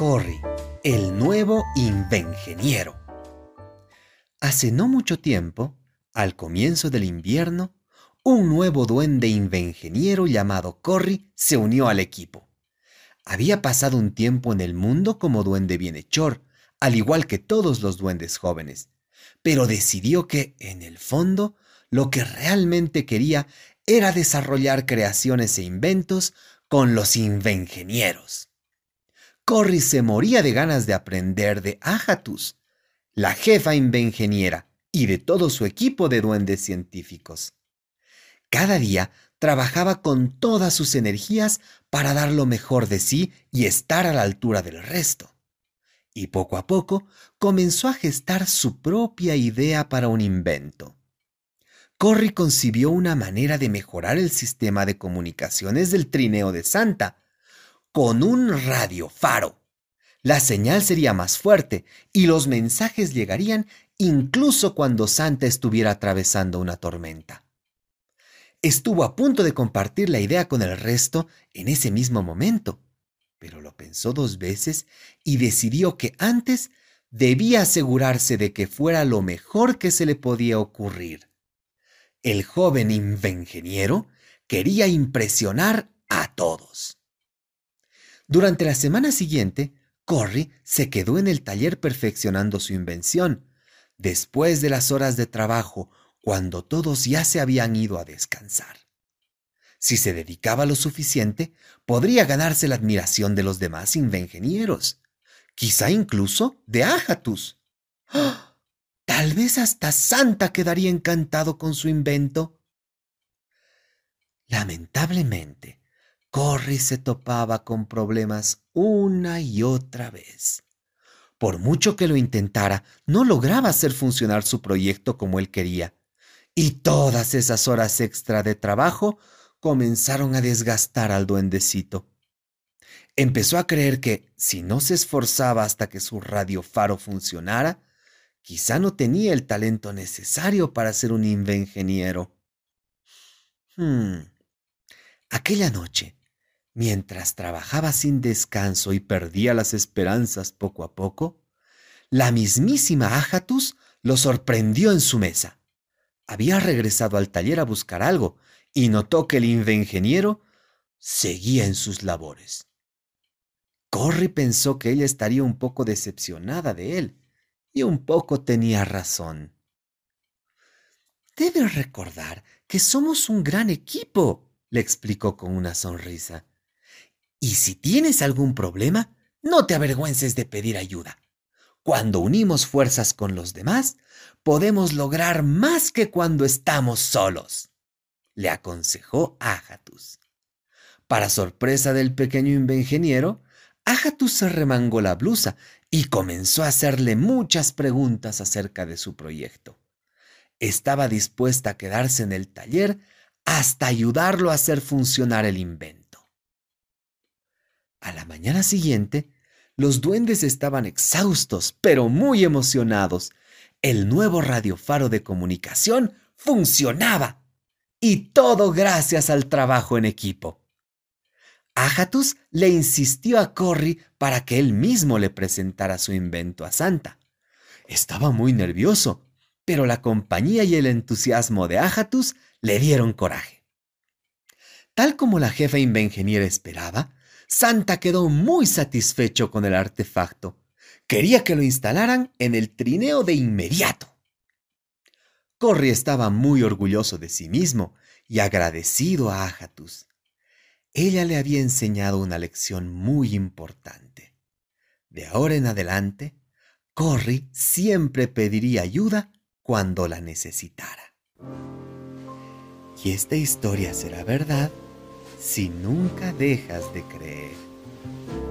Corry, el nuevo invengeniero. Hace no mucho tiempo, al comienzo del invierno, un nuevo duende invengeniero llamado Corry se unió al equipo. Había pasado un tiempo en el mundo como duende bienhechor, al igual que todos los duendes jóvenes, pero decidió que, en el fondo, lo que realmente quería era desarrollar creaciones e inventos con los invengenieros. Corry se moría de ganas de aprender de Ajatus, la jefa invengeniera, y de todo su equipo de duendes científicos. Cada día trabajaba con todas sus energías para dar lo mejor de sí y estar a la altura del resto. Y poco a poco comenzó a gestar su propia idea para un invento. Corry concibió una manera de mejorar el sistema de comunicaciones del trineo de Santa, con un radiofaro. La señal sería más fuerte y los mensajes llegarían incluso cuando Santa estuviera atravesando una tormenta. Estuvo a punto de compartir la idea con el resto en ese mismo momento, pero lo pensó dos veces y decidió que antes debía asegurarse de que fuera lo mejor que se le podía ocurrir. El joven invengeniero quería impresionar a todos. Durante la semana siguiente, Corry se quedó en el taller perfeccionando su invención. Después de las horas de trabajo, cuando todos ya se habían ido a descansar. Si se dedicaba lo suficiente, podría ganarse la admiración de los demás ingenieros, quizá incluso de Ajatus. ¡Ah! Tal vez hasta Santa quedaría encantado con su invento. Lamentablemente, Corry se topaba con problemas una y otra vez. Por mucho que lo intentara, no lograba hacer funcionar su proyecto como él quería. Y todas esas horas extra de trabajo comenzaron a desgastar al duendecito. Empezó a creer que, si no se esforzaba hasta que su radiofaro funcionara, quizá no tenía el talento necesario para ser un invengeniero. Hmm. Aquella noche, Mientras trabajaba sin descanso y perdía las esperanzas poco a poco, la mismísima Ajatus lo sorprendió en su mesa. Había regresado al taller a buscar algo y notó que el ingeniero seguía en sus labores. Corry pensó que ella estaría un poco decepcionada de él, y un poco tenía razón. Debes recordar que somos un gran equipo, le explicó con una sonrisa. Y si tienes algún problema, no te avergüences de pedir ayuda. Cuando unimos fuerzas con los demás, podemos lograr más que cuando estamos solos, le aconsejó Ajatus. Para sorpresa del pequeño ingeniero, Ajatus se remangó la blusa y comenzó a hacerle muchas preguntas acerca de su proyecto. Estaba dispuesta a quedarse en el taller hasta ayudarlo a hacer funcionar el invento. A la mañana siguiente, los duendes estaban exhaustos, pero muy emocionados. El nuevo radiofaro de comunicación funcionaba. Y todo gracias al trabajo en equipo. Ajatus le insistió a Corry para que él mismo le presentara su invento a Santa. Estaba muy nervioso, pero la compañía y el entusiasmo de Ajatus le dieron coraje. Tal como la jefa invengeniera esperaba, Santa quedó muy satisfecho con el artefacto. Quería que lo instalaran en el trineo de inmediato. Corry estaba muy orgulloso de sí mismo y agradecido a Ajatus. Ella le había enseñado una lección muy importante. De ahora en adelante, Corry siempre pediría ayuda cuando la necesitara. Y esta historia será verdad si nunca dejas de creer.